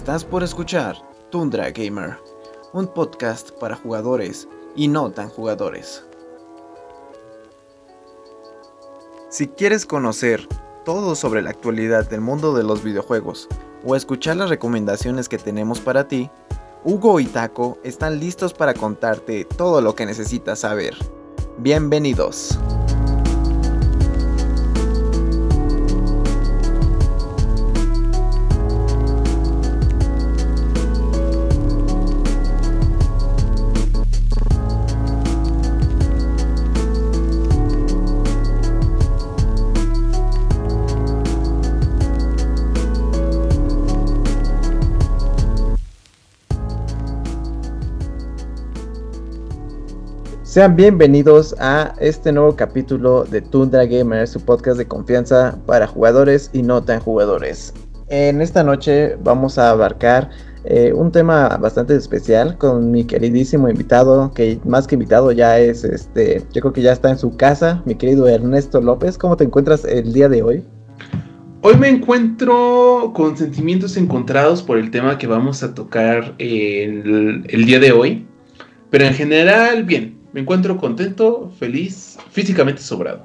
Estás por escuchar Tundra Gamer, un podcast para jugadores y no tan jugadores. Si quieres conocer todo sobre la actualidad del mundo de los videojuegos o escuchar las recomendaciones que tenemos para ti, Hugo y Taco están listos para contarte todo lo que necesitas saber. Bienvenidos. Sean bienvenidos a este nuevo capítulo de Tundra Gamer, su podcast de confianza para jugadores y no tan jugadores. En esta noche vamos a abarcar eh, un tema bastante especial con mi queridísimo invitado, que más que invitado ya es, este, yo creo que ya está en su casa, mi querido Ernesto López. ¿Cómo te encuentras el día de hoy? Hoy me encuentro con sentimientos encontrados por el tema que vamos a tocar el, el día de hoy, pero en general bien. Me encuentro contento, feliz, físicamente sobrado.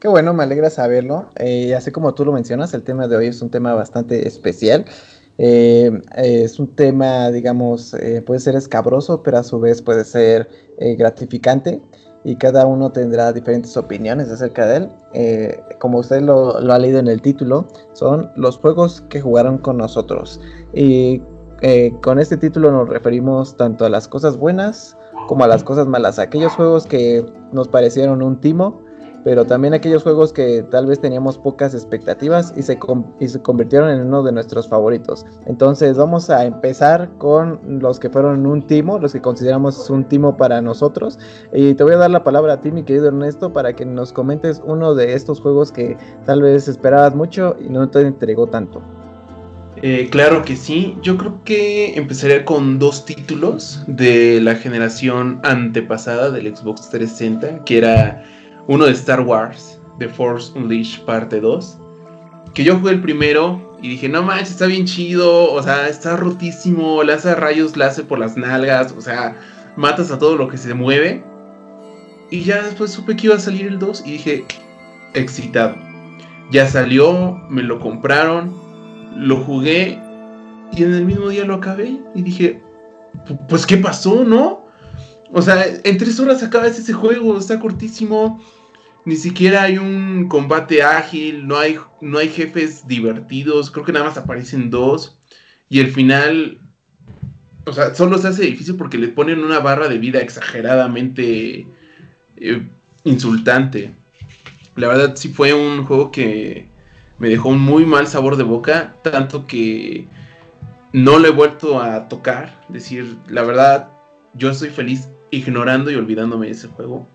Qué bueno, me alegra saberlo. Eh, así como tú lo mencionas, el tema de hoy es un tema bastante especial. Eh, es un tema, digamos, eh, puede ser escabroso, pero a su vez puede ser gratificante y cada uno tendrá diferentes opiniones acerca de él. como usted lo, ha leído en el título, son los juegos que jugaron con nosotros. Con este título nos referimos tanto a las cosas buenas como a las cosas malas, aquellos juegos que nos parecieron un timo, pero también aquellos juegos que tal vez teníamos pocas expectativas y se, y se convirtieron en uno de nuestros favoritos. Entonces vamos a empezar con los que fueron un timo, los que consideramos un timo para nosotros. Y te voy a dar la palabra a ti, mi querido Ernesto, para que nos comentes uno de estos juegos que tal vez esperabas mucho y no te entregó tanto. Eh, claro que sí. Yo creo que empezaría con dos títulos de la generación antepasada del Xbox 360, que era uno de Star Wars, The Force Unleashed parte 2. Que yo jugué el primero y dije, no manches, está bien chido, o sea, está rotísimo, le hace rayos láser por las nalgas, o sea, matas a todo lo que se mueve. Y ya después supe que iba a salir el 2 y dije, excitado. Ya salió, me lo compraron, lo jugué y en el mismo día lo acabé y dije, pues ¿qué pasó, no? O sea, en tres horas acabas ese juego, está cortísimo. Ni siquiera hay un combate ágil, no hay, no hay jefes divertidos, creo que nada más aparecen dos. Y el final, o sea, solo se hace difícil porque le ponen una barra de vida exageradamente eh, insultante. La verdad sí fue un juego que me dejó un muy mal sabor de boca, tanto que no lo he vuelto a tocar. Decir, la verdad, yo estoy feliz ignorando y olvidándome de ese juego.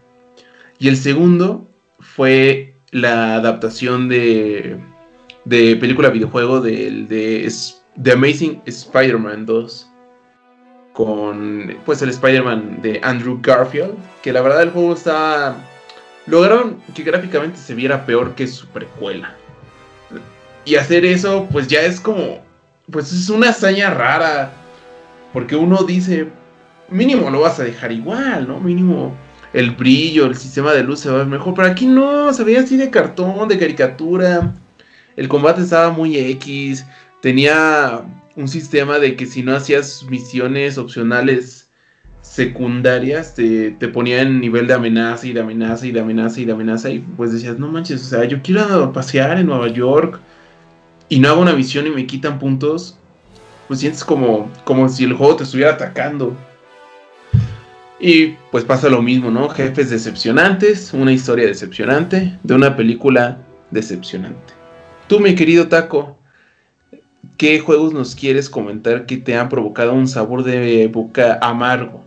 Y el segundo fue la adaptación de, de película videojuego de, de The Amazing Spider-Man 2 con pues el Spider-Man de Andrew Garfield, que la verdad el juego está lograron que gráficamente se viera peor que su precuela. Y hacer eso, pues ya es como, pues es una hazaña rara. Porque uno dice, mínimo lo vas a dejar igual, ¿no? Mínimo el brillo, el sistema de luz se va a ver mejor. Pero aquí no, se veía así de cartón, de caricatura. El combate estaba muy X. Tenía un sistema de que si no hacías misiones opcionales secundarias, te, te ponía en nivel de amenaza y de amenaza y de amenaza y de amenaza. Y pues decías, no manches, o sea, yo quiero pasear en Nueva York y no hago una visión y me quitan puntos, pues sientes como, como si el juego te estuviera atacando. Y pues pasa lo mismo, ¿no? Jefes decepcionantes, una historia decepcionante de una película decepcionante. Tú, mi querido Taco, ¿qué juegos nos quieres comentar que te han provocado un sabor de boca amargo?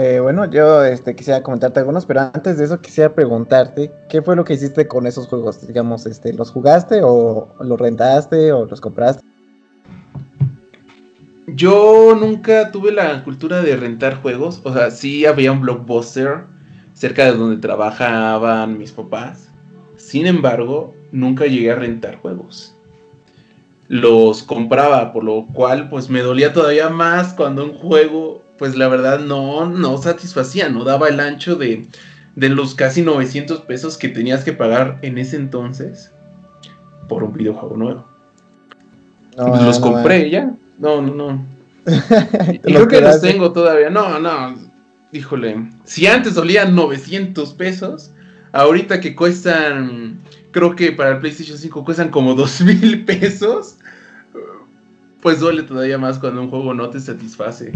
Eh, bueno, yo este, quisiera comentarte algunos, pero antes de eso quisiera preguntarte, ¿qué fue lo que hiciste con esos juegos? Digamos, este, ¿los jugaste o los rentaste o los compraste? Yo nunca tuve la cultura de rentar juegos, o sea, sí había un blockbuster cerca de donde trabajaban mis papás. Sin embargo, nunca llegué a rentar juegos. los compraba, por lo cual pues me dolía todavía más cuando un juego pues la verdad no, no satisfacía, no daba el ancho de, de los casi 900 pesos que tenías que pagar en ese entonces por un videojuego nuevo. pues los compré ya. No, no, no. y creo que los tengo todavía. No, no. Híjole. Si antes dolían 900 pesos, ahorita que cuestan, creo que para el PlayStation 5 cuestan como 2000 pesos, pues duele todavía más cuando un juego no te satisface.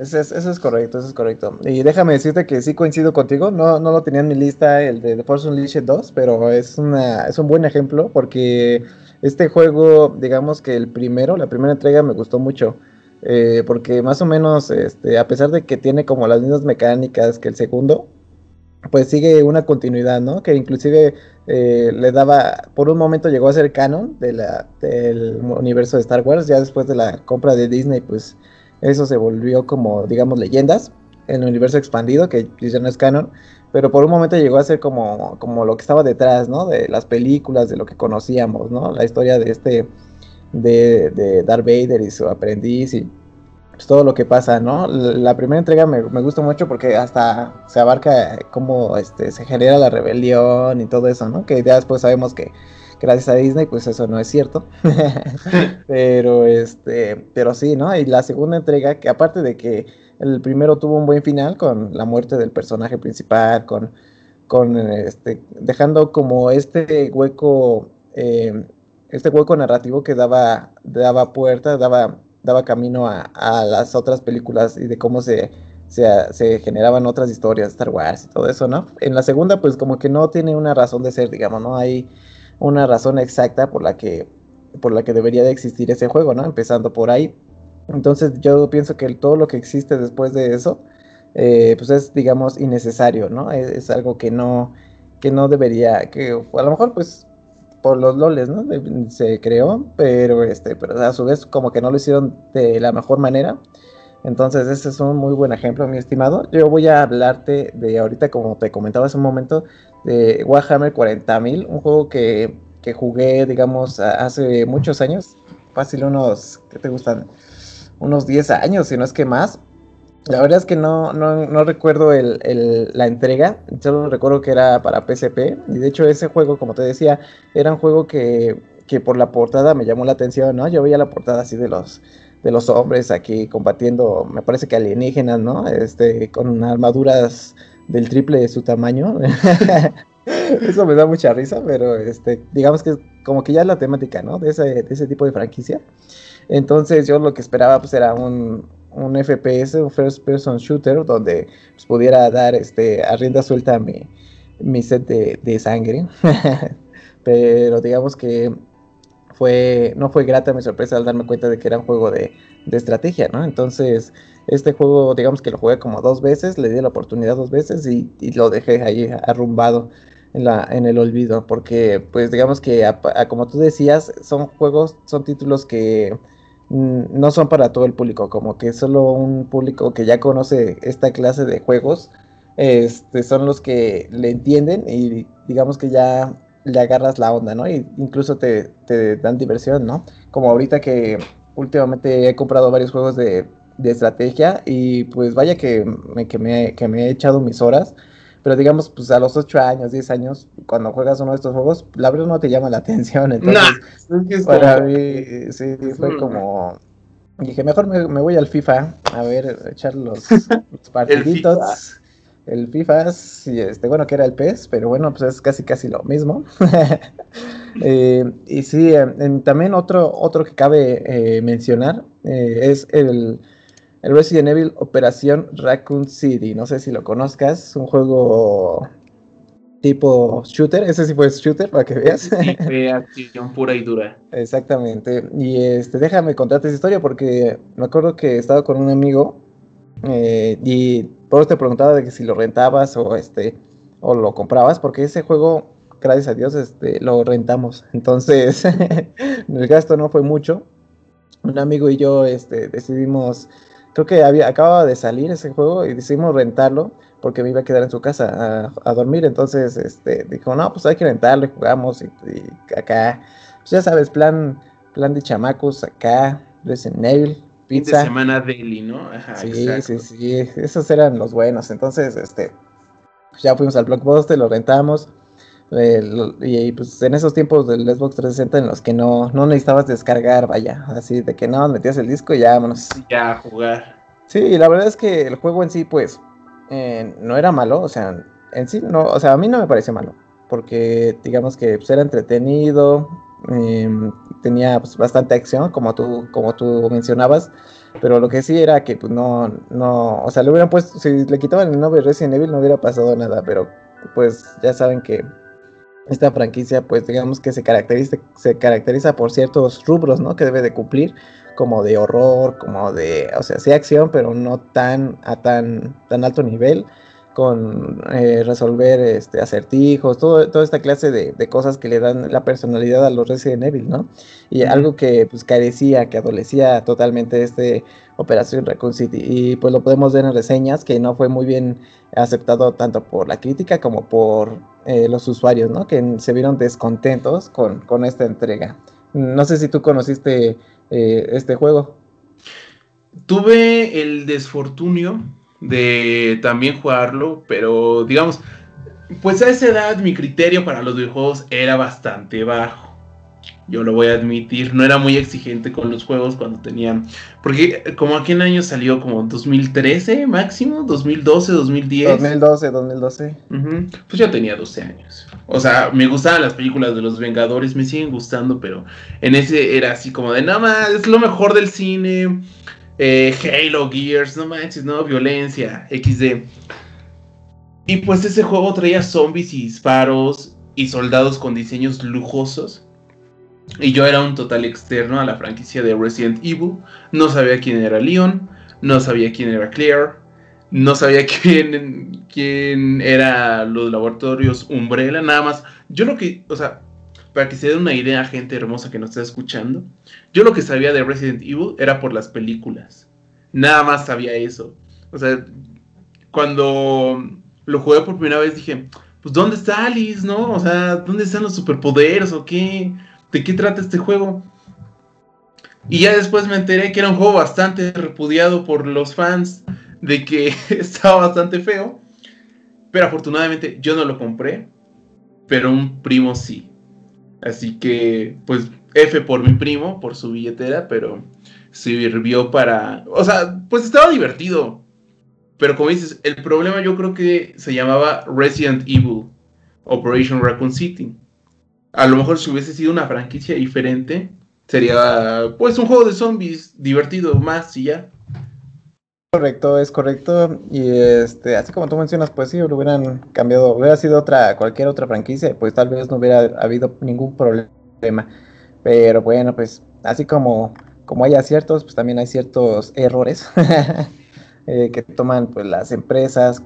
Eso es, eso es correcto, eso es correcto. Y déjame decirte que sí coincido contigo, no, no lo tenía en mi lista el de The Force Unleashed 2, pero es, una, es un buen ejemplo porque este juego, digamos que el primero, la primera entrega me gustó mucho. Eh, porque más o menos, este, a pesar de que tiene como las mismas mecánicas que el segundo, pues sigue una continuidad, ¿no? Que inclusive eh, le daba, por un momento llegó a ser canon del universo de Star Wars, ya después de la compra de Disney, pues eso se volvió como, digamos, leyendas en el universo expandido, que ya no es canon, pero por un momento llegó a ser como, como lo que estaba detrás, ¿no? De las películas, de lo que conocíamos, ¿no? La historia de este, de, de Darth Vader y su aprendiz y pues, todo lo que pasa, ¿no? La, primera entrega me, me, gusta mucho porque hasta se abarca cómo este, se genera la rebelión y todo eso, ¿no? Que ya después sabemos que gracias a Disney, pues eso no es cierto. pero este, pero sí, ¿no? Y la segunda entrega, que aparte de que el primero tuvo un buen final con la muerte del personaje principal, con, con este, dejando como este hueco, eh, este hueco narrativo que daba, daba puerta, daba, daba camino a, las otras películas y de cómo se, se, se, generaban otras historias, Star Wars y todo eso, ¿no? En la segunda, pues como que no tiene una razón de ser, digamos, ¿no? Hay una razón exacta por la que por la que debería de existir ese juego, ¿no? Empezando por ahí. Entonces yo pienso que todo lo que existe después de eso, eh, pues es, digamos, innecesario, ¿no? Es, algo que no, que no debería, que a lo mejor, pues, por los loles, ¿no? Se creó, pero, este, pero a su vez como que no lo hicieron de la mejor manera. Entonces, ese es un muy buen ejemplo, mi estimado. Yo voy a hablarte de ahorita, como te comentaba hace un momento, de Warhammer 40.000, un juego que, que, jugué, digamos, hace muchos años, fácil unos, ¿qué te gustan? Unos 10 años, si no es que más. La verdad es que no, no, no recuerdo el, el, la entrega, solo recuerdo que era para PSP, y de hecho ese juego, como te decía, era un juego que, que por la portada me llamó la atención, ¿no? Yo veía la portada así de los de los hombres aquí combatiendo, me parece que alienígenas, ¿no? Este, con armaduras del triple de su tamaño. Eso me da mucha risa, pero este, digamos que como que ya es la temática, ¿no? De ese, de ese tipo de franquicia. Entonces yo lo que esperaba pues era un, un FPS, un first person shooter, donde pues, pudiera dar este, a rienda suelta mi, mi set de, de sangre. pero digamos que fue, no fue grata mi sorpresa al darme cuenta de que era un juego de, de estrategia, ¿no? Entonces, este juego, digamos que lo jugué como dos veces, le di la oportunidad dos veces y, lo dejé ahí arrumbado en, la, en el olvido, porque pues digamos que como tú decías, son juegos, son títulos que mm, no son para todo el público, como que solo un público que ya conoce esta clase de juegos, este, son los que le entienden y digamos que ya le agarras la onda, ¿no? Y incluso te, te dan diversión, ¿no? Como ahorita que últimamente he comprado varios juegos de, estrategia y pues vaya que me, que, me, que me he echado mis horas. Pero digamos, pues a los 8 años, 10 años, cuando juegas uno de estos juegos, la verdad no te llama la atención. Entonces, para mí, sí, fue como. Dije, mejor me, voy al FIFA a ver, echar los, partiditos. El FIFA, sí, este, bueno, que era el PES, pero bueno, pues es casi casi lo mismo. Eh, y sí, también otro, otro que cabe eh, mencionar eh, es el, el, Resident Evil Operación Raccoon City. No sé si lo conozcas, un juego tipo shooter, ese sí fue shooter para que veas. Sí, acción pura y dura. Exactamente. Y este, déjame contarte esa historia porque me acuerdo que estaba con un amigo y por eso te preguntaba de que si lo rentabas o este o lo comprabas, porque ese juego gracias a Dios, este, lo rentamos. Entonces, el gasto no fue mucho. Un amigo y yo este, decidimos, creo que había, acababa de salir ese juego y decidimos rentarlo porque me iba a quedar en su casa a, dormir. Entonces, este, dijo, no, pues hay que rentarlo y jugamos y, acá, pues ya sabes, plan plan de chamacos acá, Resident Evil, pizza. de semana Deli, ¿no? Ajá, sí, sí, sí, esos eran los buenos. Entonces, este, ya fuimos al Blockbuster, lo rentamos. Eh, y pues en esos tiempos del Xbox 360 en los que no, no necesitabas descargar, vaya, así de que no, metías el disco y ya vámonos. Ya a jugar. Sí, la verdad es que el juego en sí, pues, eh, no era malo, o sea, en sí, no, o sea, a mí no me pareció malo, porque digamos que pues, era entretenido, em, tenía pues, bastante acción, como tú, como tú mencionabas, pero lo que sí era que pues no, no, o sea, le hubieran puesto, si le quitaban el nombre Resident Evil no hubiera pasado nada, pero pues ya saben que esta franquicia pues digamos que se caracteriza, se caracteriza por ciertos rubros, ¿no? Que debe de cumplir, como de horror, como de, o sea, sí acción, pero no tan a tan, tan alto nivel con eh, resolver este, acertijos, todo, toda esta clase de, cosas que le dan la personalidad a los Resident Evil, ¿no? Y algo que pues carecía, que adolecía totalmente este Operación Raccoon City. Y pues lo podemos ver en reseñas, que no fue muy bien aceptado tanto por la crítica como por eh, los usuarios, ¿no? Que se vieron descontentos con, con esta entrega. No sé si tú conociste eh, este juego. Tuve el desfortunio de también jugarlo, pero digamos, pues a esa edad mi criterio para los videojuegos era bastante bajo. Yo lo voy a admitir, no era muy exigente con los juegos cuando tenían... Porque como aquí en año salió como 2013 máximo, 2012, 2010. 2012, 2012. Pues ya tenía 12 años. O sea, me gustaban las películas de los Vengadores, me siguen gustando, pero en ese era así como de, nada más, es lo mejor del cine eh, Halo, Gears, no manches, no, violencia, XD. Y pues ese juego traía zombies y disparos y soldados con diseños lujosos. Y yo era un total externo a la franquicia de Resident Evil. No sabía quién era Leon, no sabía quién era Claire, no sabía quién, quién era los laboratorios Umbrella, nada más. Yo lo que, o sea, para que se den una idea, gente hermosa que nos está escuchando, yo lo que sabía de Resident Evil era por las películas. Nada más sabía eso. O sea, cuando lo jugué por primera vez dije, pues ¿dónde está Alice, no? O sea, ¿dónde están los superpoderes o qué? ¿De qué trata este juego? Y ya después me enteré que era un juego bastante repudiado por los fans, de que estaba bastante feo. Pero afortunadamente yo no lo compré, pero un primo sí. Así que, pues, F por mi primo, por su billetera, pero sirvió para... O sea, pues estaba divertido. Pero como dices, el problema yo creo que se llamaba Resident Evil Operation Raccoon City. A lo mejor si hubiese sido una franquicia diferente, sería pues un juego de zombies divertido más y ya. Correcto, es correcto. Y este, así como tú mencionas, pues sí, lo hubieran cambiado, hubiera sido otra, cualquier otra franquicia, pues tal vez no hubiera habido ningún problema. Pero bueno, pues así como, como hay aciertos, pues también hay ciertos errores eh, que toman pues las empresas,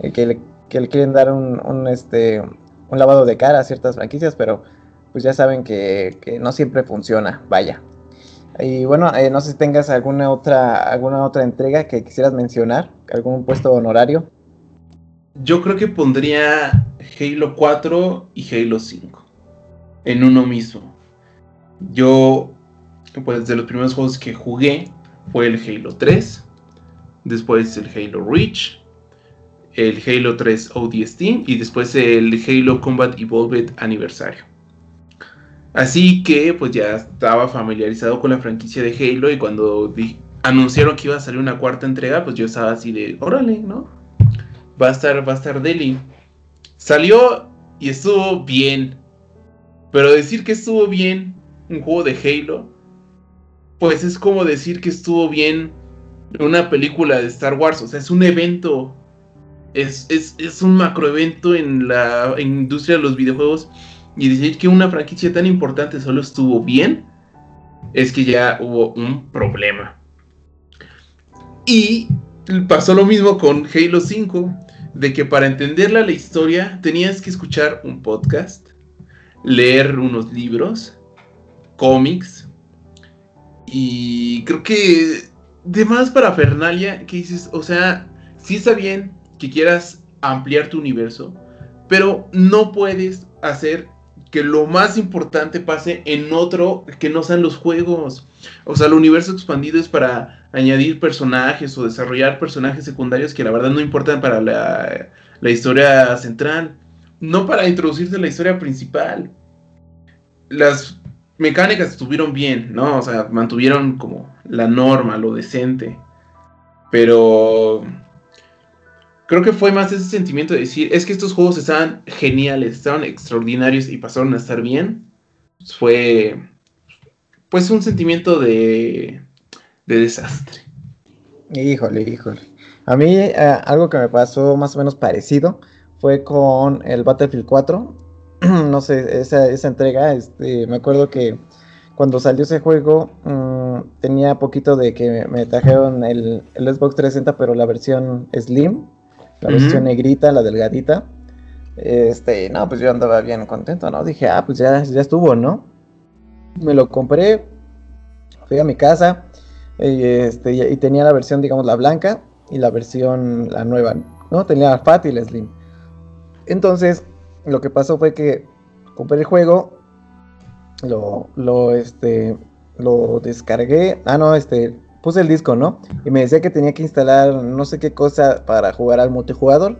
eh, que, le, que, quieren dar un, un, este, un lavado de cara a ciertas franquicias, pero pues ya saben que, que no siempre funciona, vaya. Y bueno, eh, no sé si tengas alguna otra, alguna otra entrega que quisieras mencionar, algún puesto honorario. Yo creo que pondría Halo 4 y Halo 5 en uno mismo. Yo, pues de los primeros juegos que jugué fue el Halo 3, después el Halo Reach, el Halo 3 ODST y después el Halo Combat Evolved Aniversario. Así que pues ya estaba familiarizado con la franquicia de Halo y cuando anunciaron que iba a salir una cuarta entrega, pues yo estaba así de, órale, ¿no? Va a estar, va a estar Deli. Salió y estuvo bien. Pero decir que estuvo bien un juego de Halo, pues es como decir que estuvo bien una película de Star Wars. O sea, es un evento. Es, es, es un macroevento en la industria de los videojuegos y decir que una franquicia tan importante solo estuvo bien, es que ya hubo un problema. Y pasó lo mismo con Halo 5, de que para entenderla la historia tenías que escuchar un podcast, leer unos libros, cómics, y creo que de más para Fernalia, que dices, o sea, sí está bien que quieras ampliar tu universo, pero no puedes hacer que lo más importante pase en otro que no sean los juegos. O sea, el universo expandido es para añadir personajes o desarrollar personajes secundarios que la verdad no importan para la, la historia central. No para introducirse en la historia principal. Las mecánicas estuvieron bien, ¿no? O sea, mantuvieron como la norma, lo decente. Pero creo que fue más ese sentimiento de decir, es que estos juegos estaban geniales, estaban extraordinarios y pasaron a estar bien. Fue pues un sentimiento de, de desastre. Híjole, híjole. A mí eh, algo que me pasó más o menos parecido fue con el Battlefield 4. no sé, esa, esa entrega, este, me acuerdo que cuando salió ese juego mm, tenía poquito de que me, trajeron el, el, Xbox 360, pero la versión Slim, la versión negrita, la delgadita. Este, no, pues yo andaba bien contento, ¿no? Dije, ah, pues ya, ya estuvo, ¿no? Me lo compré, fui a mi casa y, este, y tenía la versión, digamos, la blanca y la versión, la nueva, ¿no? Tenía la Fat y la Slim. Entonces, lo que pasó fue que compré el juego, lo, lo, este, lo descargué, ah, no, este, puse el disco, ¿no? Y me decía que tenía que instalar no sé qué cosa para jugar al multijugador.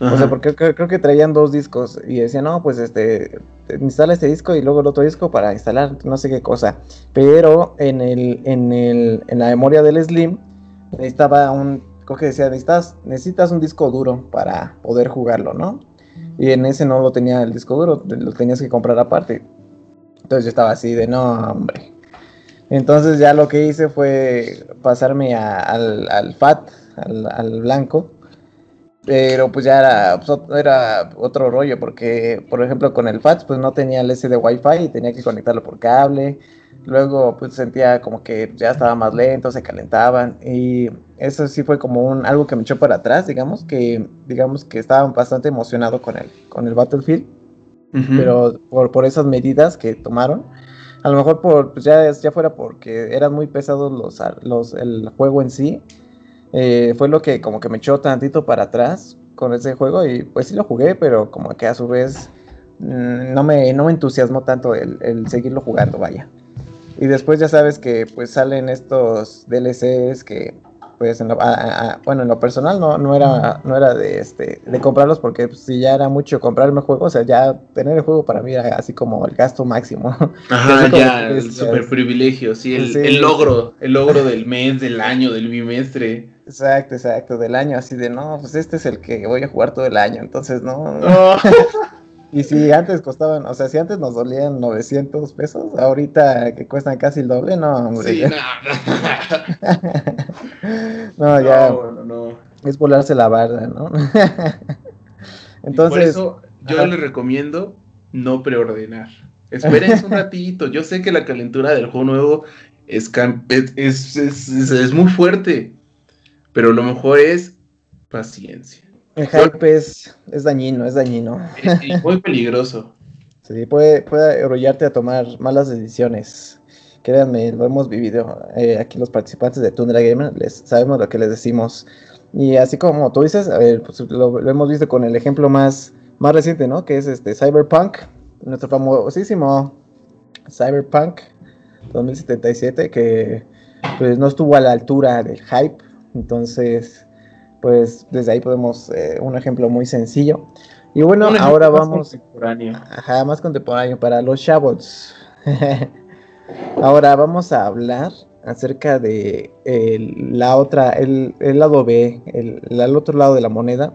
O sea, porque creo, que traían dos discos y decía, no, pues este, instala este disco y luego el otro disco para instalar no sé qué cosa. Pero en el, en el, en la memoria del Slim necesitaba un, creo que decía, necesitas, necesitas un disco duro para poder jugarlo, ¿no? Y en ese no lo tenía el disco duro, lo tenías que comprar aparte. Entonces yo estaba así de, no, hombre, entonces ya lo que hice fue pasarme al, FAT, al, blanco. Pero pues ya era, pues, era otro rollo, porque por ejemplo con el FAT pues no tenía el SD Wi-Fi y tenía que conectarlo por cable. Luego pues sentía como que ya estaba más lento, se calentaban. Y eso sí fue como un, algo que me echó para atrás, digamos, que digamos que estaba bastante emocionado con el, con el Battlefield. Pero por, por esas medidas que tomaron a lo mejor por, pues ya, ya fuera porque eran muy pesados los, los, el juego en sí. Eh, fue lo que como que me echó tantito para atrás con ese juego y pues sí lo jugué, pero como que a su vez mm, no, me, no me entusiasmó tanto el, el seguirlo jugando, vaya. Y después ya sabes que pues salen estos DLCs que pues en lo, bueno, en lo personal no, no era, no era de este, de comprarlos porque pues, si ya era mucho comprarme juegos, o sea, ya tener el juego para mí era así como el gasto máximo. Ajá, ya, el super privilegio, sí el, el, logro, el logro del mes, del año, del bimestre. Exacto, exacto, del año, así de, no, pues este es el que voy a jugar todo el año, entonces no. no. Y si antes costaban, o sea, si antes nos dolían 900 pesos, ahorita que cuestan casi el doble, no, hombre. Sí, no. no, ya. No, Es volarse la barda, ¿no? Entonces. por eso yo les recomiendo no preordenar. Esperen un ratito. Yo sé que la calentura del juego nuevo es, es, es, es muy fuerte. Pero lo mejor es paciencia. El hype es, dañino, es dañino. Y, muy peligroso. sí, puede, puede arrollarte a tomar malas decisiones. Créanme, lo hemos vivido. Eh, aquí los participantes de Tundra Gamer les sabemos lo que les decimos. Y así como tú dices, pues lo, hemos visto con el ejemplo más, más reciente, ¿no? Que es este Cyberpunk, nuestro famosísimo Cyberpunk 2077, que pues no estuvo a la altura del hype. Entonces, pues desde ahí podemos, eh, un ejemplo muy sencillo. Y bueno, ahora vamos... Contemporáneo. Ajá, más contemporáneo para los chavos. ahora vamos a hablar acerca de la otra, el, lado B, el, otro lado de la moneda.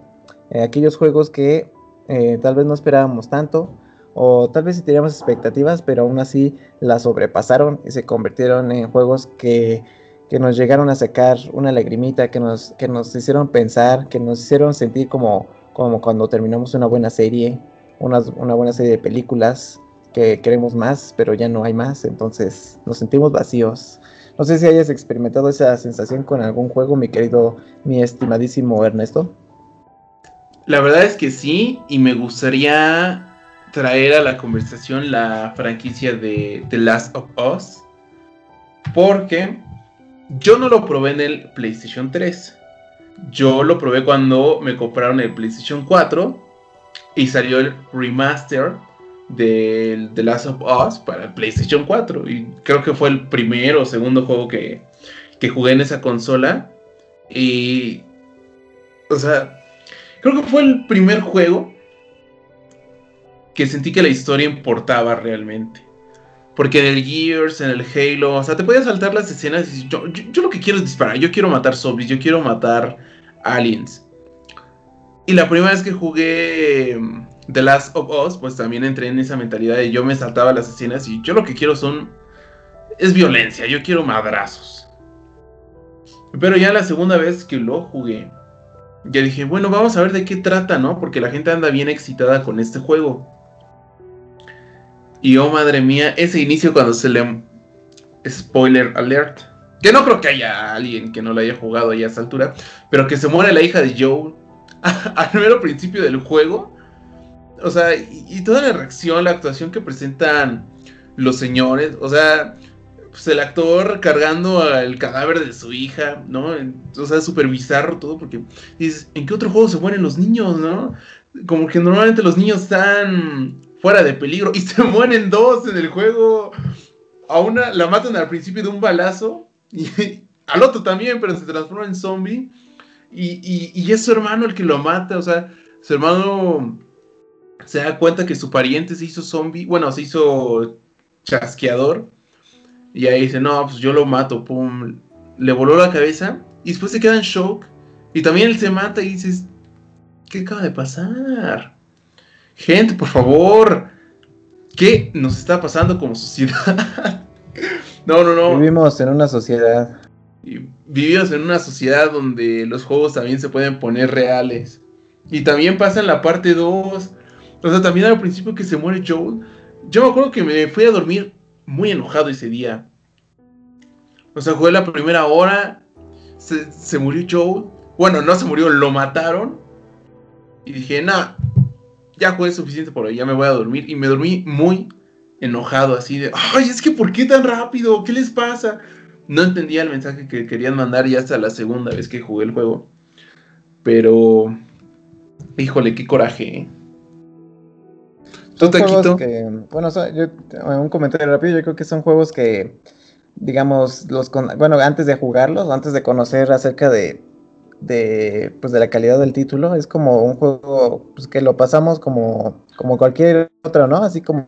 Eh, aquellos juegos que eh, tal vez no esperábamos tanto, o tal vez sí teníamos expectativas, pero aún así las sobrepasaron y se convirtieron en juegos que que nos llegaron a sacar una lagrimita, que nos, que nos hicieron pensar, que nos hicieron sentir como, como cuando terminamos una buena serie, una, una buena serie de películas, que queremos más, pero ya no hay más, entonces nos sentimos vacíos. No sé si hayas experimentado esa sensación con algún juego, mi querido, mi estimadísimo Ernesto. La verdad es que sí, y me gustaría traer a la conversación la franquicia de The Last of Us, porque yo no lo probé en el PlayStation 3. Yo lo probé cuando me compraron el PlayStation 4 y salió el remaster del The Last of Us para el PlayStation 4. Y creo que fue el primero o segundo juego que, que jugué en esa consola. Y. O sea, creo que fue el primer juego que sentí que la historia importaba realmente. Porque en el Gears, en el Halo, o sea, te podías saltar las escenas y yo, yo, lo que quiero es disparar, yo quiero matar zombies, yo quiero matar aliens. Y la primera vez que jugué mm, The Last of Us, pues también entré en esa mentalidad de yo me saltaba las escenas y yo lo que quiero son... es violencia, yo quiero madrazos. Pero ya la segunda vez que lo jugué, ya dije, bueno, vamos a ver de qué trata, ¿no? Porque la gente anda bien excitada con este juego. Y oh madre mía, ese inicio cuando se le... Spoiler alert. Que no creo que haya alguien que no lo haya jugado a esa altura. Pero que se muere la hija de Joe al mero principio del juego. O sea, y, toda la reacción, la actuación que presentan los señores. O sea, pues el actor cargando al cadáver de su hija, ¿no? O sea, súper bizarro todo porque dices, ¿en qué otro juego se mueren los niños, no? Como que normalmente los niños están fuera de peligro y se mueren dos en el juego. A una la matan al principio de un balazo y al otro también, pero se transforma en zombie. Y, y, es su hermano el que lo mata, o sea, su hermano se da cuenta que su pariente se hizo zombie, bueno, se hizo chasqueador. Y ahí dice, no, pues yo lo mato, pum, le voló la cabeza y después se queda en shock. Y también él se mata y dices, ¿qué acaba de pasar? Gente, por favor, ¿qué nos está pasando como sociedad? no, no, no. Vivimos en una sociedad. Vivimos en una sociedad donde los juegos también se pueden poner reales. Y también pasa en la parte 2. O sea, también al principio que se muere Joel. Yo me acuerdo que me fui a dormir muy enojado ese día. O sea, jugué la primera hora. Se, se murió Joel. Bueno, no se murió, lo mataron. Y dije, nah, ya fue suficiente por hoy, ya me voy a dormir. Y me dormí muy enojado, así de, ay, es que ¿por qué tan rápido? ¿Qué les pasa? No entendía el mensaje que querían mandar ya hasta la segunda vez que jugué el juego. Pero, híjole, qué coraje. ¿eh? ¿Tú, Taquito? Que, bueno, yo, un comentario rápido, yo creo que son juegos que, digamos, los bueno, antes de jugarlos, antes de conocer acerca de de, pues de la calidad del título. Es como un juego pues, que lo pasamos como, como cualquier otro, ¿no? Así como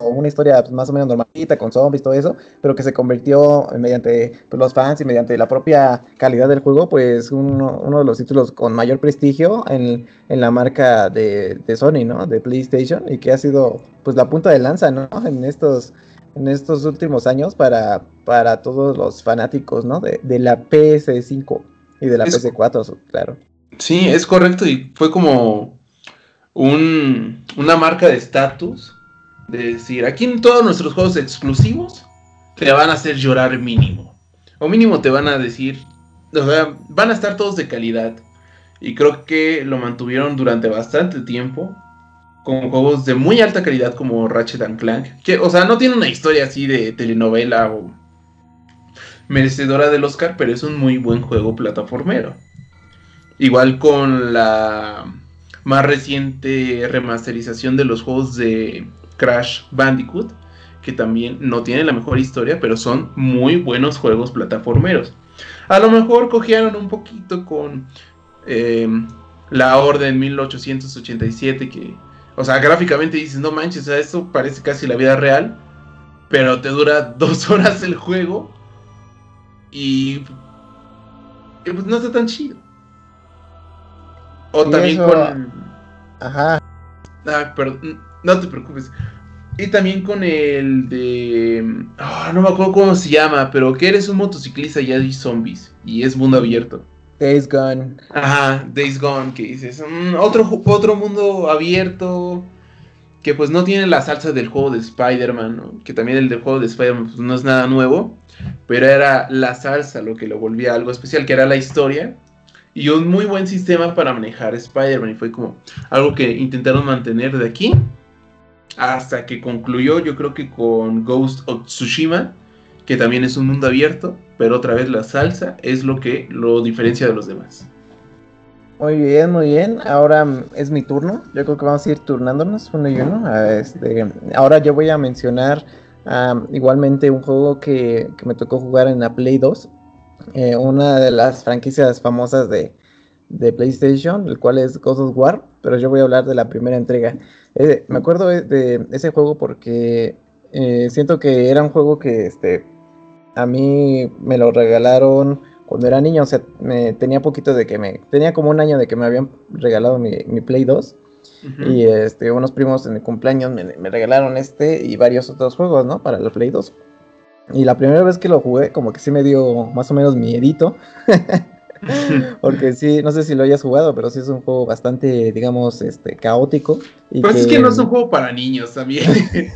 una historia pues, más o menos normalita, con zombies, todo eso, pero que se convirtió mediante pues, los fans y mediante la propia calidad del juego, pues uno, uno de los títulos con mayor prestigio en, en la marca de, de, Sony, ¿no? De PlayStation, y que ha sido pues la punta de lanza, ¿no? En estos, en estos últimos años para, para todos los fanáticos, ¿no? De, de la PS5. Y de la PC4, claro. Sí, es correcto y fue como un, una marca de estatus de decir, aquí en todos nuestros juegos exclusivos te van a hacer llorar mínimo. O mínimo te van a decir, o sea, van a estar todos de calidad. Y creo que lo mantuvieron durante bastante tiempo. Con juegos de muy alta calidad como Ratchet and Clank. Que, o sea, no tiene una historia así de telenovela o merecedora del Oscar, pero es un muy buen juego plataformero. Igual con la más reciente remasterización de los juegos de Crash Bandicoot, que también no tiene la mejor historia, pero son muy buenos juegos plataformeros. A lo mejor cogieron un poquito con em, la Orden 1887, que, o sea, gráficamente dices, no manches, o sea, esto parece casi la vida real, pero te dura dos horas el juego y, pues no está tan chido. O también con. Ajá. Ah, perdón, no te preocupes. Y también con el de. Ah, no me acuerdo cómo se llama, pero que eres un motociclista y hay zombies. Y es mundo abierto. Days Gone. Ajá, Days Gone, que dices. Mm, otro, otro mundo abierto. Que pues no tiene la salsa del juego de Spider-Man, Que también el del juego de Spider-Man pues, no es nada nuevo pero era la salsa lo que lo volvía algo especial, que era la historia y un muy buen sistema para manejar Spider-Man. Y fue como algo que intentaron mantener de aquí hasta que concluyó, yo creo que con Ghost of Tsushima, que también es un mundo abierto, pero otra vez la salsa es lo que lo diferencia de los demás. Muy bien, muy bien. Ahora es mi turno. Yo creo que vamos a ir turnándonos uno y uno. Este, ahora yo voy a mencionar igualmente un juego que, me tocó jugar en la Play 2. Eh, una de las franquicias famosas de, PlayStation, el cual es God of War. Pero yo voy a hablar de la primera entrega. Eh, me acuerdo de, ese juego porque eh, siento que era un juego que este, a mí me lo regalaron cuando era niño, o sea, me tenía poquito de que me, tenía como un año de que me habían regalado mi, Play 2. Y este, unos primos en mi cumpleaños me, regalaron este y varios otros juegos, ¿no? Para el Play 2. Y la primera vez que lo jugué, como que sí me dio más o menos miedito. Porque sí, no sé si lo hayas jugado, pero sí es un juego bastante, digamos, este, caótico. Y pues es que no es un juego para niños también.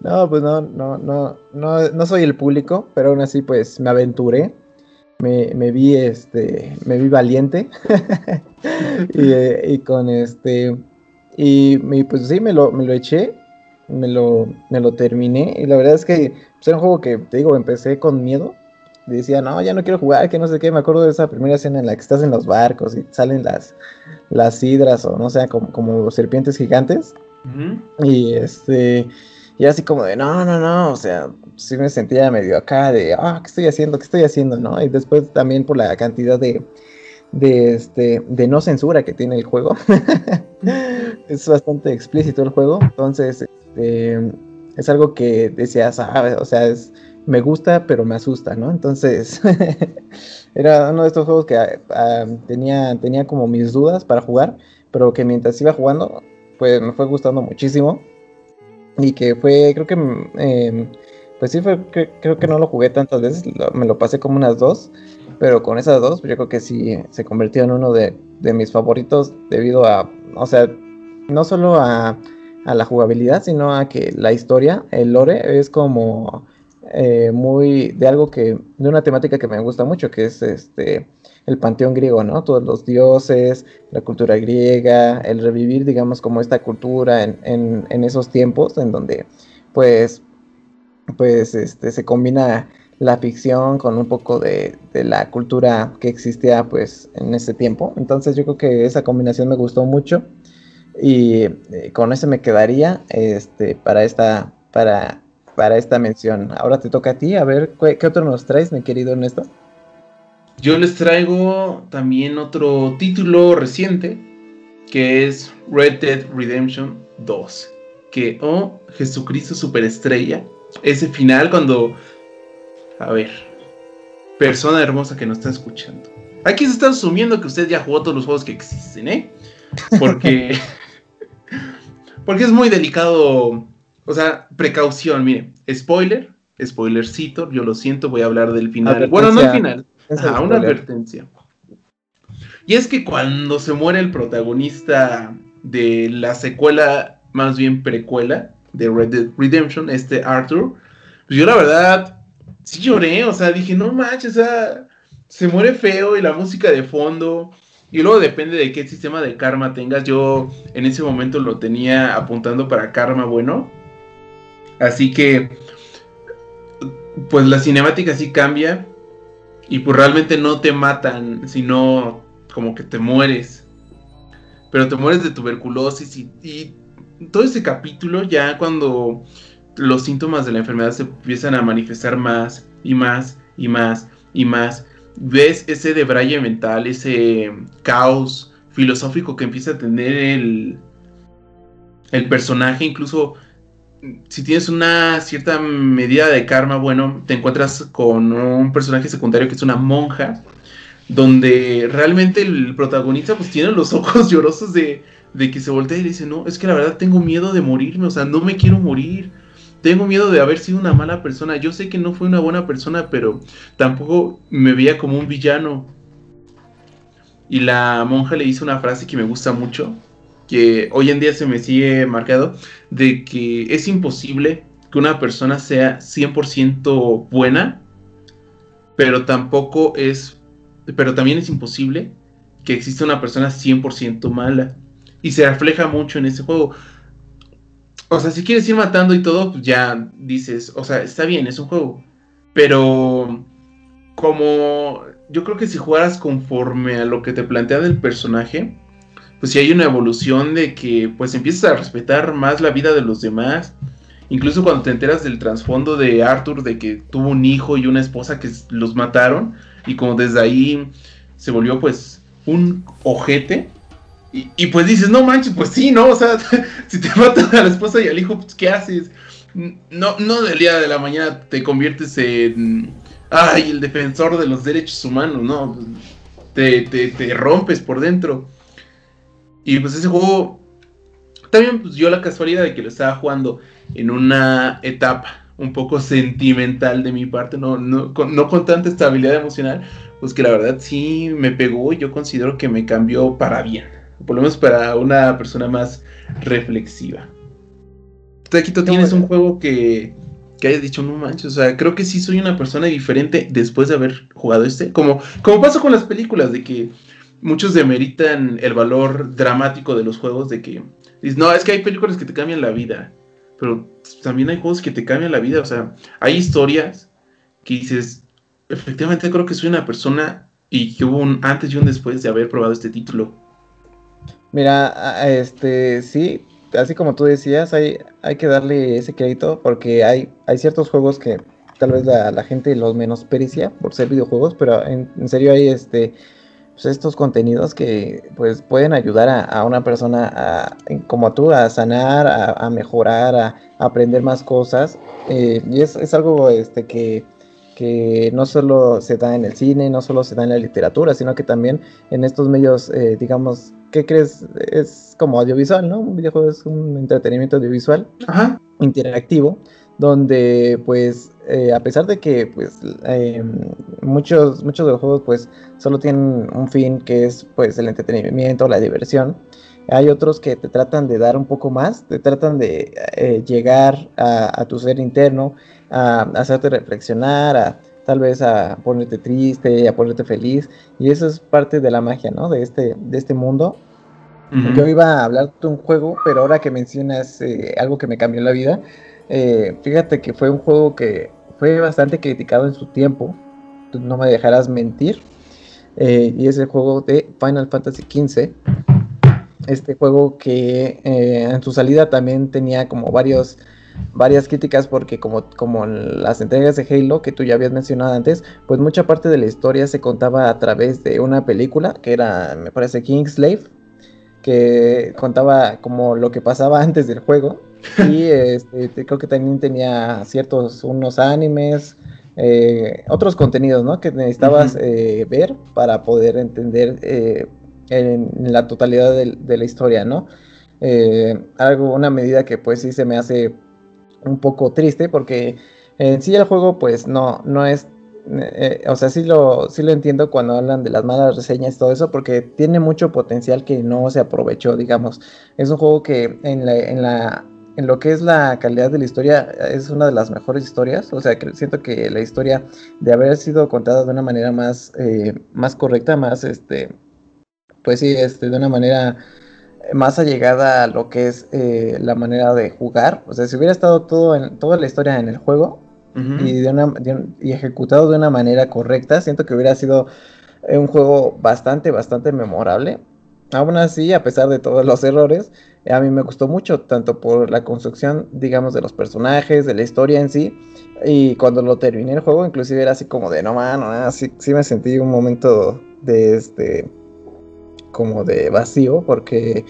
No, pues no, no, no, no, no soy el público, pero aún así pues me aventuré. Me, me vi este, me vi valiente. y, con este, y, pues sí, me lo, me lo eché, me lo, me lo terminé. Y la verdad es que pues, era un juego que, te digo, empecé con miedo. decía, no, ya no quiero jugar, que no sé qué. Me acuerdo de esa primera escena en la que estás en los barcos y salen las, las hidras o no sé, como, como serpientes gigantes. Y este, y así como de, no, no, no, o sea, sí me sentía medio acá de, ah, ¿qué estoy haciendo? ¿Qué estoy haciendo? ¿No? Y después también por la cantidad de, de, este, de no censura que tiene el juego. es bastante explícito el juego, entonces este, es algo que decías, ah, o sea, es, me gusta, pero me asusta, ¿no? Entonces, era uno de estos juegos que ah, tenía, tenía como mis dudas para jugar, pero que mientras iba jugando, pues me fue gustando muchísimo. Y que fue, creo que, em, pues sí, fue, creo que no lo jugué tantas veces, me lo pasé como unas dos, pero con esas dos, yo creo que sí se convirtió en uno de, mis favoritos debido a, o sea, no solo a, a, la jugabilidad, sino a que la historia, el lore, es como eh, muy de algo que, de una temática que me gusta mucho, que es este el panteón griego, ¿no? Todos los dioses, la cultura griega, el revivir, digamos, como esta cultura en, esos tiempos en donde, pues, pues, este, se combina la ficción con un poco de, la cultura que existía, pues, en ese tiempo. Entonces, yo creo que esa combinación me gustó mucho y eh, con eso me quedaría, este, para esta, para, para esta mención. Ahora te toca a ti, a ver, ¿qué, qué otro nos traes, mi querido Ernesto? Yo les traigo también otro título reciente que es Red Dead Redemption 2. Que, oh, Jesucristo Superestrella. Ese final cuando... A ver. Persona hermosa que nos está escuchando. Aquí se está asumiendo que usted ya jugó todos los juegos que existen, ¿eh? Porque... porque es muy delicado. O sea, precaución, mire. Spoiler. Spoilercito, yo lo siento, voy a hablar del final. Bueno, no el final una advertencia. Y es que cuando se muere el protagonista de la secuela, más bien precuela, de Red Dead Redemption, este Arthur, pues yo la verdad sí lloré, o sea, dije, no manches, o sea, se muere feo y la música de fondo. Y luego depende de qué sistema de karma tengas. Yo en ese momento lo tenía apuntando para karma bueno. Así que, pues la cinemática sí cambia y pues realmente no te matan, sino como que te mueres. Pero te mueres de tuberculosis y, todo ese capítulo ya cuando los síntomas de la enfermedad se empiezan a manifestar más y más y más y más. Ves ese debraye mental, ese caos filosófico que empieza a tener el, el personaje, incluso si tienes una cierta medida de karma, bueno, te encuentras con un personaje secundario que es una monja, donde realmente el protagonista pues tiene los ojos llorosos de, que se voltea y dice, no, es que la verdad tengo miedo de morirme, o sea, no me quiero morir. Tengo miedo de haber sido una mala persona. Yo sé que no fui una buena persona, pero tampoco me veía como un villano. Y la monja le dice una frase que me gusta mucho, que hoy en día se me sigue marcado, de que es imposible que una persona sea 100% buena, pero tampoco es, pero también es imposible que exista una persona 100% mala. Y se refleja mucho en ese juego. O sea, si quieres ir matando y todo, pues ya dices, o sea, está bien, es un juego. Pero como yo creo que si jugaras conforme a lo que te plantea del personaje, pues si hay una evolución de que pues empiezas a respetar más la vida de los demás. Incluso cuando te enteras del trasfondo de Arthur, de que tuvo un hijo y una esposa que los mataron, y como desde ahí se volvió pues un ojete. Y, pues dices, no manches, pues sí, ¿no? O sea, si te matan a la esposa y al hijo, pues ¿qué haces? No, no del día de la mañana te conviertes en, ay, el defensor de los derechos humanos, ¿no? Te, te, rompes por dentro. Y pues ese juego, también pues dio la casualidad de que lo estaba jugando en una etapa un poco sentimental de mi parte, no, no, con, no con tanta estabilidad emocional, pues que la verdad sí me pegó y yo considero que me cambió para bien, por lo menos para una persona más reflexiva. Taquito, ¿tienes un juego que, que hayas dicho, no manches, o sea, creo que sí soy una persona diferente después de haber jugado este? Como, como pasa con las películas, de que muchos demeritan el valor dramático de los juegos, de que, no, es que hay películas que te cambian la vida, pero también hay juegos que te cambian la vida, o sea, hay historias que dices, efectivamente creo que soy una persona y que hubo un antes y un después de haber probado este título. Mira, este, sí, así como tú decías, hay, hay que darle ese crédito porque hay, hay ciertos juegos que tal vez la, gente los menosprecia por ser videojuegos, pero en, serio hay este, pues estos contenidos que pues pueden ayudar a, una persona a, como tú a sanar, a, mejorar, a, aprender más cosas. Eh, y es, es, algo este, que que no solo se da en el cine, no solo se da en la literatura, sino que también en estos medios, eh, digamos, ¿qué crees? Es como audiovisual, ¿no? Un videojuego es un entretenimiento audiovisual interactivo, donde pues eh, a pesar de que pues em, muchos, muchos de los juegos pues solo tienen un fin que es pues el entretenimiento, la diversión, hay otros que te tratan de dar un poco más, te tratan de eh, llegar a, tu ser interno, a, hacerte reflexionar, a tal vez a ponerte triste, a ponerte feliz. Y eso es parte de la magia, ¿no? De este, de este mundo. Yo iba a hablar de un juego, pero ahora que mencionas eh, algo que me cambió la vida, eh, fíjate que fue un juego que fue bastante criticado en su tiempo. no me dejarás mentir. y es el juego de Final Fantasy XV este juego que eh, en su salida también tenía como varios varias críticas porque como, como las entregas de Halo que tú ya habías mencionado antes, pues mucha parte de la historia se contaba a través de una película que era, me parece, Kingslave, que contaba como lo que pasaba antes del juego y este, creo que también tenía ciertos unos animes, eh, otros contenidos, ¿no? Que necesitabas eh, ver para poder entender en, la totalidad de, la historia, ¿no? Eh, algo, una medida que pues sí se me hace un poco triste porque en sí el juego pues no, no es, eh, o sea, sí lo, sí lo entiendo cuando hablan de las malas reseñas y todo eso porque tiene mucho potencial que no se aprovechó, digamos. Es un juego que en la, en la en lo que es la calidad de la historia, es una de las mejores historias. O sea, que siento que la historia de haber sido contada de una manera más, eh, más correcta, más este, pues sí, este, de una manera más allegada a lo que es eh, la manera de jugar. O sea, si hubiera estado todo en, toda la historia en el juego y, de una, y ejecutado de una manera correcta, siento que hubiera sido un juego bastante, bastante memorable. Aún así, a pesar de todos los errores, a mí me gustó mucho, tanto por la construcción, digamos, de los personajes, de la historia en sí. Y cuando lo terminé el juego, inclusive era así como de, no mano, sí, sí me sentí un momento de este como de vacío porque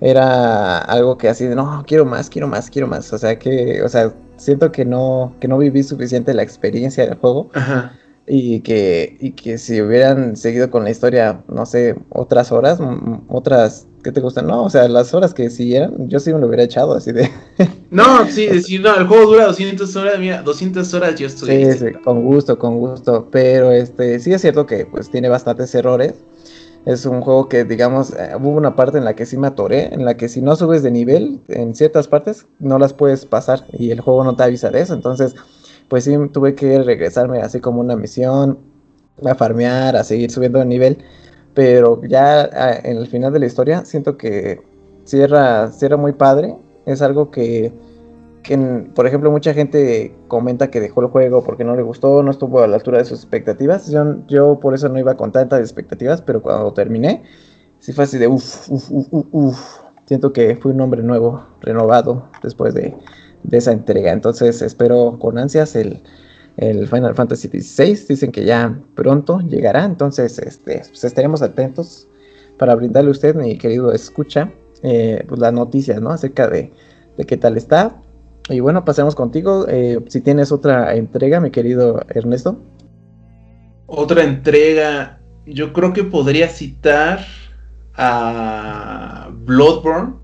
era algo que así de no, quiero más, quiero más, quiero más. O sea que, o sea, siento que no, que no viví suficiente la experiencia del juego. Y que, y que si hubieran seguido con la historia, no sé, otras horas, otras, ¿qué te gustan? No, o sea, las horas que siguieran, yo sí me lo hubiera echado así de... no, sí, sí, no, el juego dura 200 horas, mira, 200 horas yo estoy... Sí, sí, con gusto, con gusto, pero este, sí es cierto que pues tiene bastantes errores es un juego que, digamos, eh, hubo una parte en la que sí me atoré, en la que si no subes de nivel en ciertas partes, no las puedes pasar y el juego no te avisa de eso. Entonces, pues sí tuve que regresarme así como una misión, a farmear, a seguir subiendo de nivel. Pero ya en el final de la historia siento que cierra, cierra muy padre. Es algo que, que, por ejemplo, mucha gente comenta que dejó el juego porque no le gustó, no estuvo a la altura de sus expectativas. Yo, yo por eso no iba con tantas expectativas, pero cuando terminé, sí fue así de uff, uff, uff, uff. Siento que fui un hombre nuevo, renovado después de, de esa entrega. Entonces espero con ansias el, el Final Fantasy XVI. Dicen que ya pronto llegará. Entonces este, pues estaremos atentos para brindarle a usted, mi querido escucha, eh, pues las noticias ¿no? acerca de, de qué tal está. Y bueno, pasemos contigo. Eh, si tienes otra entrega, mi querido Ernesto. Otra entrega, yo creo que podría citar a Bloodborne,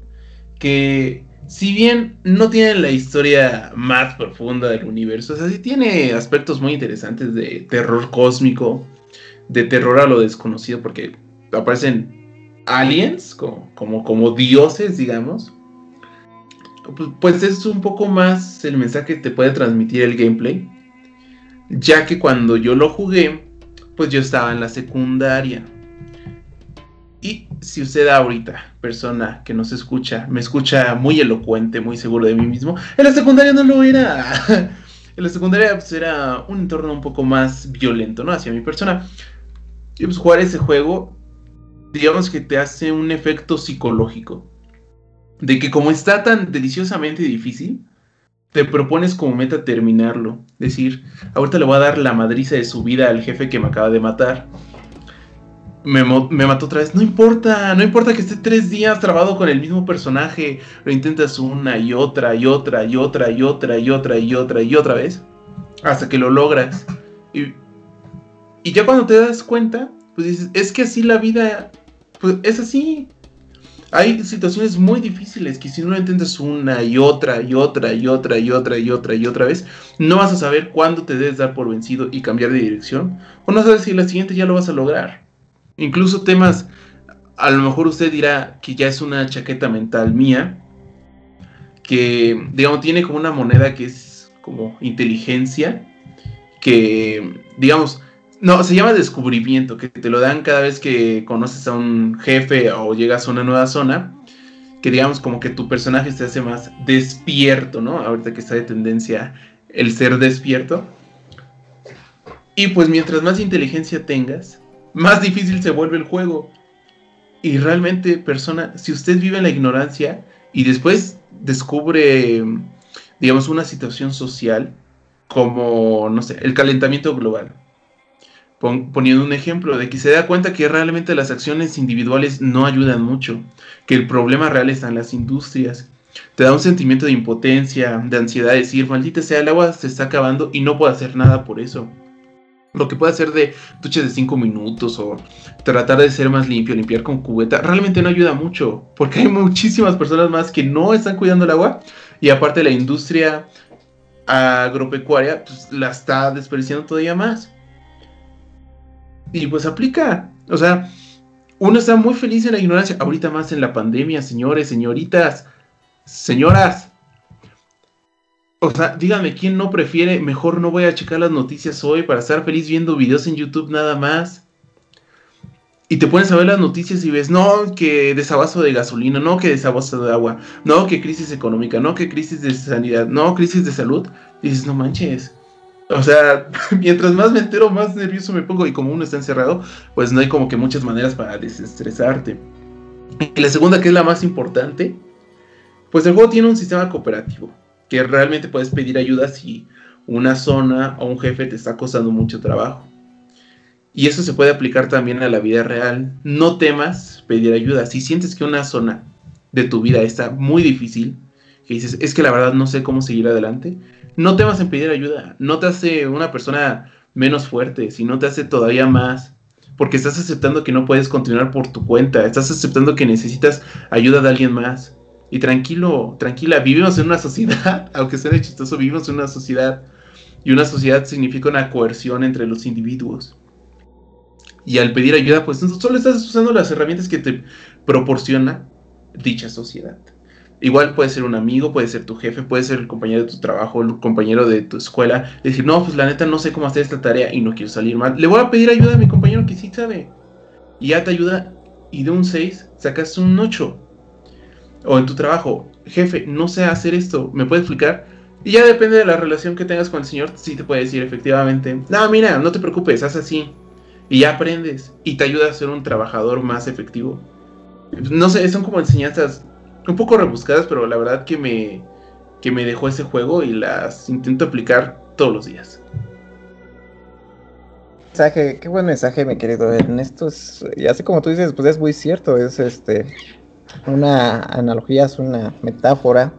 que si bien no tiene la historia más profunda del universo, o sea, sí tiene aspectos muy interesantes de terror cósmico, de terror a lo desconocido, porque aparecen aliens como, como, como dioses, digamos. Pues, pues es un poco más el mensaje que te puede transmitir el gameplay. Ya que cuando yo lo jugué, pues yo estaba en la secundaria. Y si usted ahorita, persona que nos escucha, me escucha muy elocuente, muy seguro de mí mismo, en la secundaria no lo era. en la secundaria pues, era un entorno un poco más violento, ¿no? Hacia mi persona. Y pues jugar ese juego, digamos que te hace un efecto psicológico. De que como está tan deliciosamente difícil, te propones como meta terminarlo. Decir, ahorita le voy a dar la madriza de su vida al jefe que me acaba de matar me, mató otra vez. No importa, no importa que esté tres días trabado con el mismo personaje. Lo intentas una y otra y otra y otra y otra y otra y otra y otra vez. Hasta que lo logras. Y, ya cuando te das cuenta, pues dices, es que así la vida, pues es así. Hay situaciones muy difíciles que si no lo intentas una y otra y otra y otra y otra y otra y otra vez, no vas a saber cuándo te debes dar por vencido y cambiar de dirección. O no sabes si la siguiente ya lo vas a lograr. Incluso temas, a lo mejor usted dirá que ya es una chaqueta mental mía, que digamos tiene como una moneda que es como inteligencia, que digamos, no, se llama descubrimiento, que te lo dan cada vez que conoces a un jefe o llegas a una nueva zona, que digamos como que tu personaje se hace más despierto, ¿no? Ahorita que está de tendencia el ser despierto. Y pues mientras más inteligencia tengas, más difícil se vuelve el juego. Y realmente, persona, si usted vive en la ignorancia y después descubre, digamos, una situación social como, no sé, el calentamiento global, poniendo un ejemplo de que se da cuenta que realmente las acciones individuales no ayudan mucho, que el problema real está en las industrias. Te da un sentimiento de impotencia, de ansiedad, de decir, maldita sea, el agua se está acabando y no puedo hacer nada por eso lo que puede hacer de duches de 5 minutos o tratar de ser más limpio, limpiar con cubeta, realmente no ayuda mucho, porque hay muchísimas personas más que no están cuidando el agua y aparte la industria agropecuaria pues, la está desperdiciando todavía más. Y pues aplica, o sea, uno está muy feliz en la ignorancia, ahorita más en la pandemia, señores, señoritas, señoras, o sea, dígame, ¿quién no prefiere? Mejor no voy a checar las noticias hoy para estar feliz viendo videos en YouTube nada más. Y te pones a ver las noticias y ves, no, que desabasto de gasolina, no, que desabasto de agua, no, que crisis económica, no, que crisis de sanidad, no, crisis de salud. Y dices, no manches. O sea, mientras más me entero, más nervioso me pongo. Y como uno está encerrado, pues no hay como que muchas maneras para desestresarte. La segunda, que es la más importante, pues el juego tiene un sistema cooperativo que realmente puedes pedir ayuda si una zona o un jefe te está costando mucho trabajo. Y eso se puede aplicar también a la vida real. No temas pedir ayuda. Si sientes que una zona de tu vida está muy difícil, que dices, es que la verdad no sé cómo seguir adelante, no temas en pedir ayuda. No te hace una persona menos fuerte, sino te hace todavía más. Porque estás aceptando que no puedes continuar por tu cuenta. Estás aceptando que necesitas ayuda de alguien más. Y tranquilo, tranquila, vivimos en una sociedad, aunque sea chistoso, vivimos en una sociedad. Y una sociedad significa una coerción entre los individuos. Y al pedir ayuda, pues solo estás usando las herramientas que te proporciona dicha sociedad. Igual puede ser un amigo, puede ser tu jefe, puede ser el compañero de tu trabajo, el compañero de tu escuela. Decir, no, pues la neta no sé cómo hacer esta tarea y no quiero salir mal. Le voy a pedir ayuda a mi compañero que sí sabe. Y ya te ayuda y de un 6 sacas un 8 o en tu trabajo, jefe, no sé hacer esto, ¿me puede explicar? Y ya depende de la relación que tengas con el señor, sí te puede decir efectivamente, no, mira, no te preocupes, haz así. Y ya aprendes y te ayuda a ser un trabajador más efectivo. No sé, son como enseñanzas un poco rebuscadas, pero la verdad que me, que me dejó ese juego y las intento aplicar todos los días. Mensaje, qué buen mensaje, mi querido Ernesto. Es, y así como tú dices, pues es muy cierto, es este una analogía, es una metáfora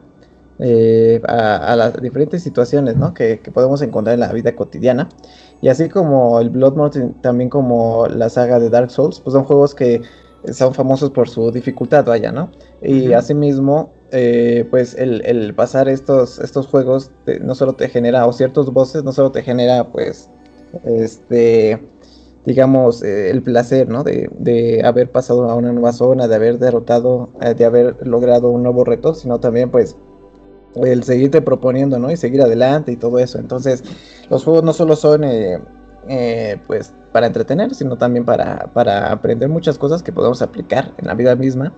eh, a, las diferentes situaciones ¿no? que, podemos encontrar en la vida cotidiana. Y así como el Bloodborne, también como la saga de Dark Souls, pues son juegos que son famosos por su dificultad, vaya, ¿no? Y asimismo, eh, pues el, pasar estos, estos juegos no solo te genera, o ciertos voces, no solo te genera, pues, este, digamos, eh, el placer, ¿no? De, de, haber pasado a una nueva zona, de haber derrotado, eh, de haber logrado un nuevo reto, sino también, pues, el seguirte proponiendo, ¿no? Y seguir adelante y todo eso. Entonces, los juegos no solo son, pues, para entretener, sino también para, para aprender muchas cosas que podemos aplicar en la vida misma.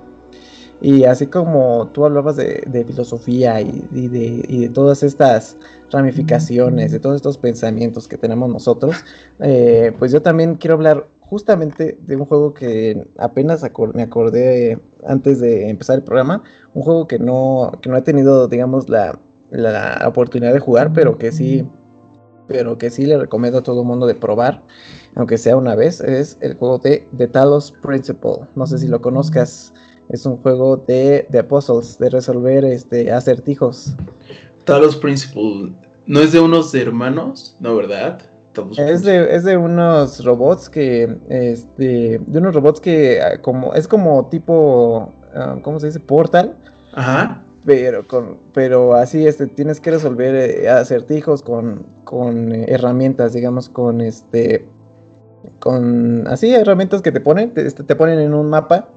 Y así como tú hablabas de, filosofía y, de, todas estas ramificaciones, de todos estos pensamientos que tenemos nosotros, eh, pues yo también quiero hablar justamente de un juego que apenas me acordé antes de empezar el programa, un juego que no, que no he tenido, digamos, la, la oportunidad de jugar, pero que sí, pero que sí le recomiendo a todo el mundo de probar aunque sea una vez, es el juego de The Talos Principle. No sé si lo conozcas. Es un juego de, de puzzles, de resolver este, acertijos. Talos Principle, ¿no es de unos hermanos? ¿No, verdad? Es de, es de unos robots que, este, de unos robots que ah, como, es como tipo, ah, ¿cómo se dice? Portal. Ajá. Pero con, pero así, este, tienes que resolver eh, acertijos con, con eh, herramientas, digamos, con este, con así herramientas que te ponen, te, este, te, ponen en un mapa,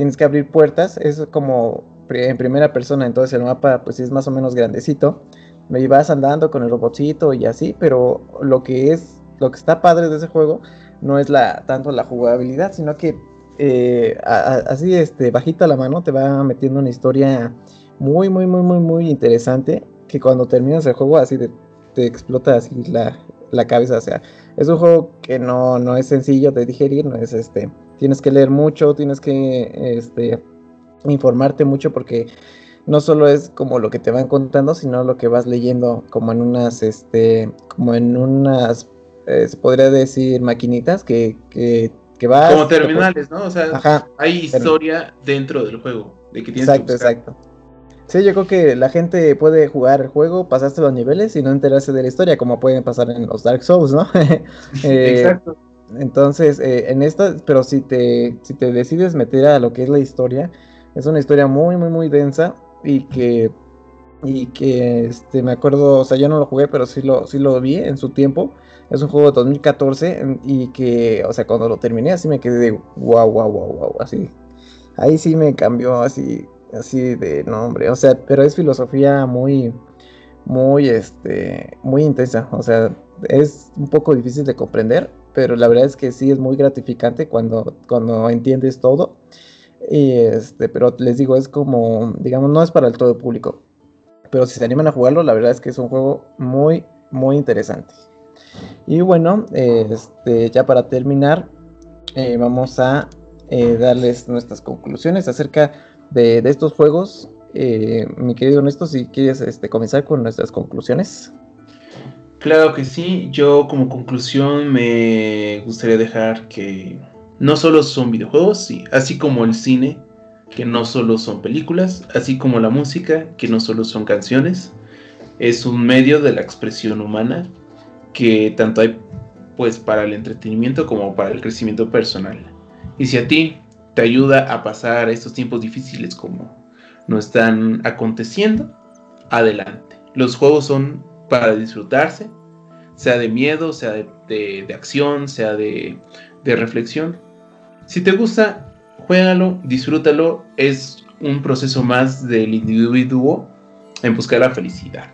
tienes que abrir puertas, es como en primera persona, entonces el mapa pues es más o menos grandecito, y vas andando con el robotcito y así, pero lo que es, lo que está padre de ese juego no es la, tanto la jugabilidad, sino que eh, así este, bajita la mano te va metiendo una historia muy, muy, muy, muy, muy interesante, que cuando terminas el juego así te explota así la, la cabeza. O sea, es un juego que no, no es sencillo de digerir, no es este. Tienes que leer mucho, tienes que este, informarte mucho porque no solo es como lo que te van contando, sino lo que vas leyendo como en unas, este, como en unas, eh, se podría decir, maquinitas que, que, que vas... Como terminales, ¿no? O sea, hay historia dentro del juego. De que tienes exacto, exacto. Sí, yo creo que la gente puede jugar el juego, pasaste los niveles y no enterarse de la historia, como pueden pasar en los Dark Souls, ¿no? Eh, Exacto. Entonces, eh, en esta, pero si te, si te decides meter a lo que es la historia, es una historia muy, muy, muy densa y que, y que, este, me acuerdo, o sea, yo no lo jugué, pero sí lo, sí lo vi en su tiempo. Es un juego de 2014 y que, o sea, cuando lo terminé así me quedé de wow, wow, wow, wow, así. Ahí sí me cambió así así de nombre, o sea, pero es filosofía muy, muy, este, muy intensa, o sea, es un poco difícil de comprender, pero la verdad es que sí es muy gratificante cuando, cuando entiendes todo. Y este, pero les digo, es como, digamos, no es para el todo público. Pero si se animan a jugarlo, la verdad es que es un juego muy, muy interesante. Y bueno, este, ya para terminar, eh, vamos a eh, darles nuestras conclusiones acerca de, estos juegos. Eh, mi querido Ernesto, si quieres este, comenzar con nuestras conclusiones. Claro que sí, yo como conclusión me gustaría dejar que no solo son videojuegos, sí, así como el cine, que no solo son películas, así como la música, que no solo son canciones, es un medio de la expresión humana que tanto hay pues para el entretenimiento como para el crecimiento personal. Y si a ti te ayuda a pasar estos tiempos difíciles como no están aconteciendo, adelante. Los juegos son para disfrutarse, sea de miedo, sea de, acción, sea de, de, reflexión. Si te gusta, juégalo, disfrútalo. Es un proceso más del individuo en buscar la felicidad.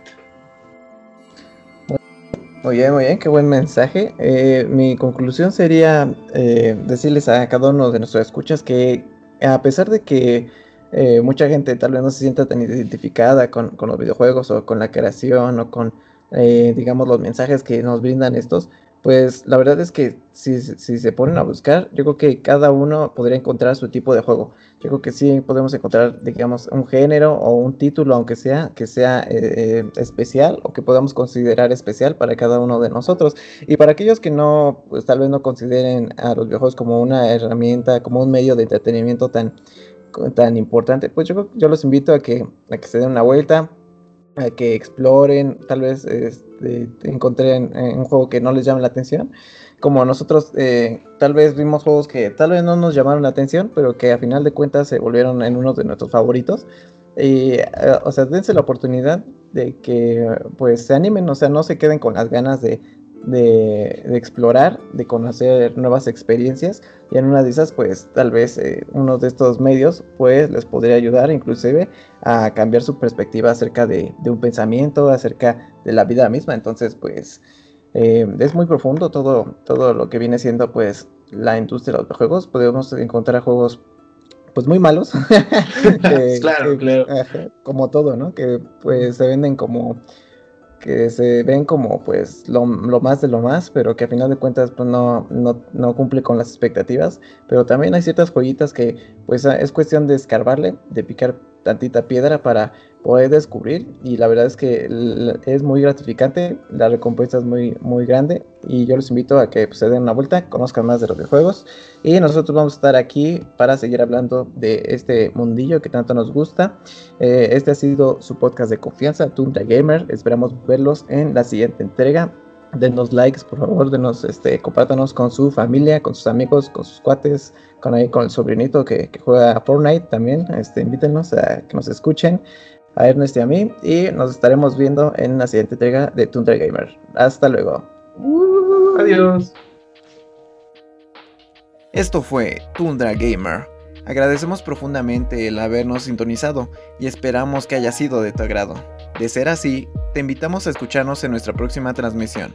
Muy bien, muy bien, qué buen mensaje. Eh, mi conclusión sería eh, decirles a cada uno de nuestros escuchas que a pesar de que eh, mucha gente tal vez no se sienta tan identificada con, con los videojuegos o con la creación o con, eh, digamos, los mensajes que nos brindan estos, pues la verdad es que si, se ponen a buscar, yo creo que cada uno podría encontrar su tipo de juego. Yo creo que sí podemos encontrar, digamos, un género o un título, aunque sea, que sea eh, eh, especial o que podamos considerar especial para cada uno de nosotros. Y para aquellos que no, pues tal vez no consideren a los videojuegos como una herramienta, como un medio de entretenimiento tan, tan importante, pues yo, yo los invito a que, a que se den una vuelta, a que exploren, tal vez este, encontré un juego que no les llame la atención. Como nosotros eh, tal vez vimos juegos que tal vez no nos llamaron la atención, pero que a final de cuentas se volvieron en uno de nuestros favoritos. Y, eh, o sea, dense la oportunidad de que pues se animen, o sea, no se queden con las ganas de, de, explorar, de conocer nuevas experiencias y en una de esas pues tal vez eh, uno de estos medios pues les podría ayudar inclusive a cambiar su perspectiva acerca de, un pensamiento, acerca de la vida misma, entonces pues eh, es muy profundo todo, todo lo que viene siendo pues la industria de los juegos, podemos encontrar juegos pues muy malos, claro, claro. como todo, ¿no? Que pues se venden como que se ven como pues lo, más de lo más, pero que a final de cuentas pues no, no, no, cumple con las expectativas. Pero también hay ciertas joyitas que pues es cuestión de escarbarle, de picar tantita piedra para poder descubrir. Y la verdad es que es muy gratificante, la recompensa es muy, muy grande. Y yo les invito a que pues, se den una vuelta, conozcan más de los videojuegos. Y nosotros vamos a estar aquí para seguir hablando de este mundillo que tanto nos gusta. Eh, este ha sido su podcast de confianza, Tundra Gamer, esperamos verlos en la siguiente entrega denos likes, por favor, denos, este, compártanos con su familia, con sus amigos, con sus cuates, con ahí con el sobrinito que, juega Fortnite también, este, invítenos a que nos escuchen, a Ernest y a mí, y nos estaremos viendo en la siguiente entrega de Tundra Gamer. Hasta luego. adiós. Esto fue Tundra Gamer. Agradecemos profundamente el habernos sintonizado y esperamos que haya sido de tu agrado. De ser así, te invitamos a escucharnos en nuestra próxima transmisión.